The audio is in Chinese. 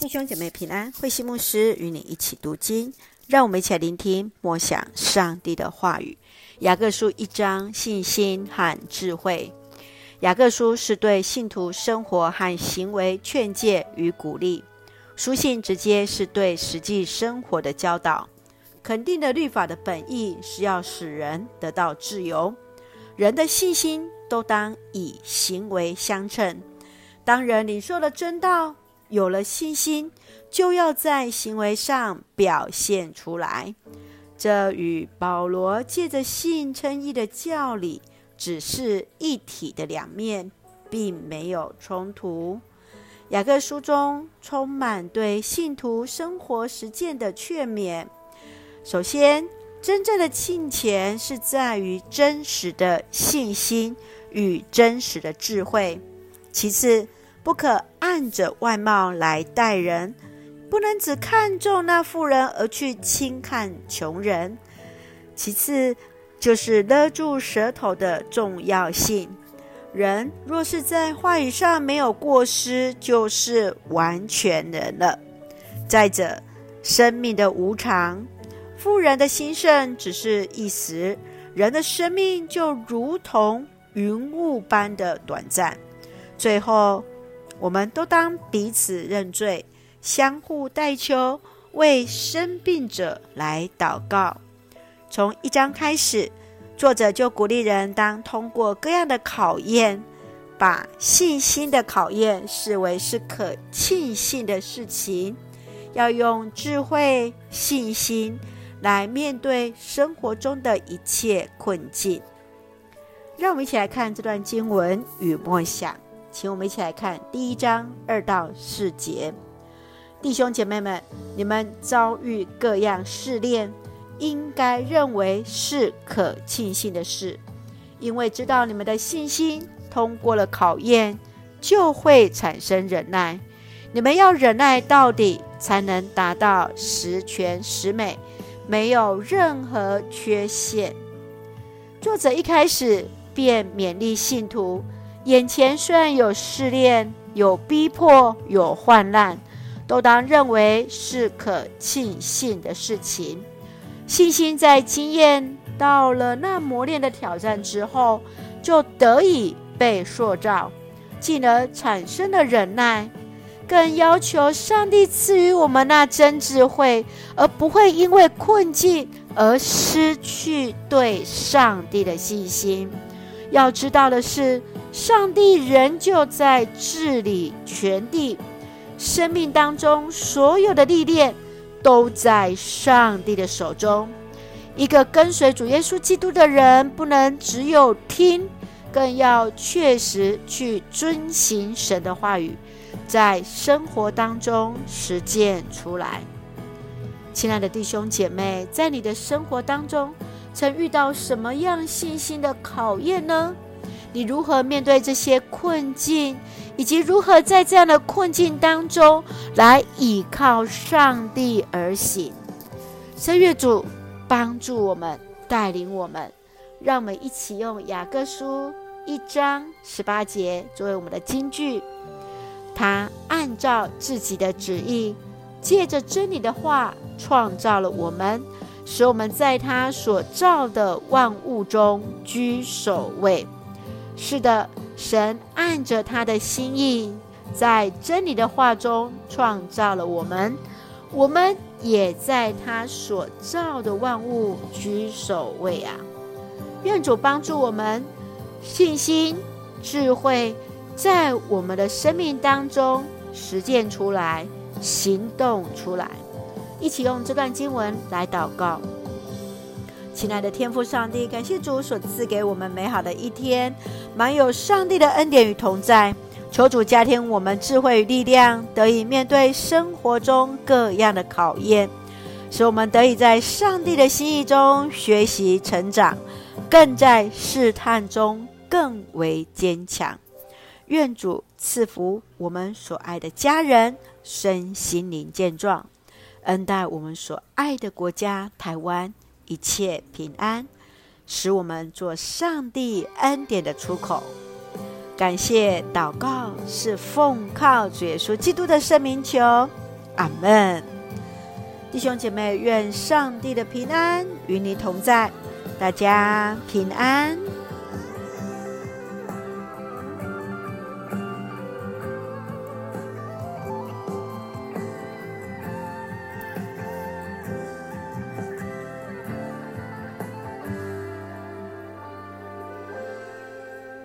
弟兄姐妹平安，慧西牧师与你一起读经，让我们一起来聆听默想上帝的话语。雅各书一章，信心和智慧。雅各书是对信徒生活和行为劝诫与鼓励，书信直接是对实际生活的教导。肯定的律法的本意是要使人得到自由，人的信心都当以行为相称。当人领受了真道，有了信心，就要在行为上表现出来。这与保罗借着信称义的教理，只是一体的两面，并没有冲突。雅各书中充满对信徒生活实践的劝勉。首先，真正的敬虔是在于真实的信心与真实的智慧。其次，不可按着外貌来待人，不能只看重那富人而去轻看穷人。其次，就是勒住舌头的重要性。人若是在话语上没有过失，就是完全人了。再者，生命的无常，富人的兴盛只是一时，人的生命就如同云雾般的短暂。最后，我们都当彼此认罪，相互代求，为生病者来祷告。从一章开始，作者就鼓励人当通过各样的考验，把信心的考验视为是可庆幸的事情，要用智慧、信心来面对生活中的一切困境。让我们一起来看这段经文与默想。请我们一起来看第一章二到四节，弟兄姐妹们，你们遭遇各样试炼，应该认为是可庆幸的事，因为知道你们的信心通过了考验，就会产生忍耐。你们要忍耐到底，才能达到十全十美，没有任何缺陷。作者一开始便勉励信徒。眼前虽然有试炼、有逼迫、有患难，都当认为是可庆幸的事情。信心在经验到了那磨练的挑战之后，就得以被塑造，进而产生了忍耐。更要求上帝赐予我们那真智慧，而不会因为困境而失去对上帝的信心。要知道的是，上帝仍旧在治理全地，生命当中所有的历练都在上帝的手中。一个跟随主耶稣基督的人，不能只有听，更要确实去遵行神的话语，在生活当中实践出来。亲爱的弟兄姐妹，在你的生活当中，曾遇到什么样信心的考验呢？你如何面对这些困境，以及如何在这样的困境当中来倚靠上帝而行？神愿主帮助我们，带领我们，让我们一起用雅各书一章十八节作为我们的金句。他按照自己的旨意，借着真理的话创造了我们，使我们在他所造的万物中居首位。是的，神按着他的心意，在真理的话中创造了我们，我们也在他所造的万物居首位啊！愿主帮助我们，信心、智慧在我们的生命当中实践出来、行动出来。一起用这段经文来祷告。亲爱的天父上帝，感谢主所赐给我们美好的一天，满有上帝的恩典与同在。求主加添我们智慧与力量，得以面对生活中各样的考验，使我们得以在上帝的心意中学习成长，更在试探中更为坚强。愿主赐福我们所爱的家人，身心灵健壮，恩待我们所爱的国家台湾。一切平安，使我们做上帝恩典的出口。感谢祷告是奉靠主耶稣基督的圣名求，阿门。弟兄姐妹，愿上帝的平安与你同在，大家平安。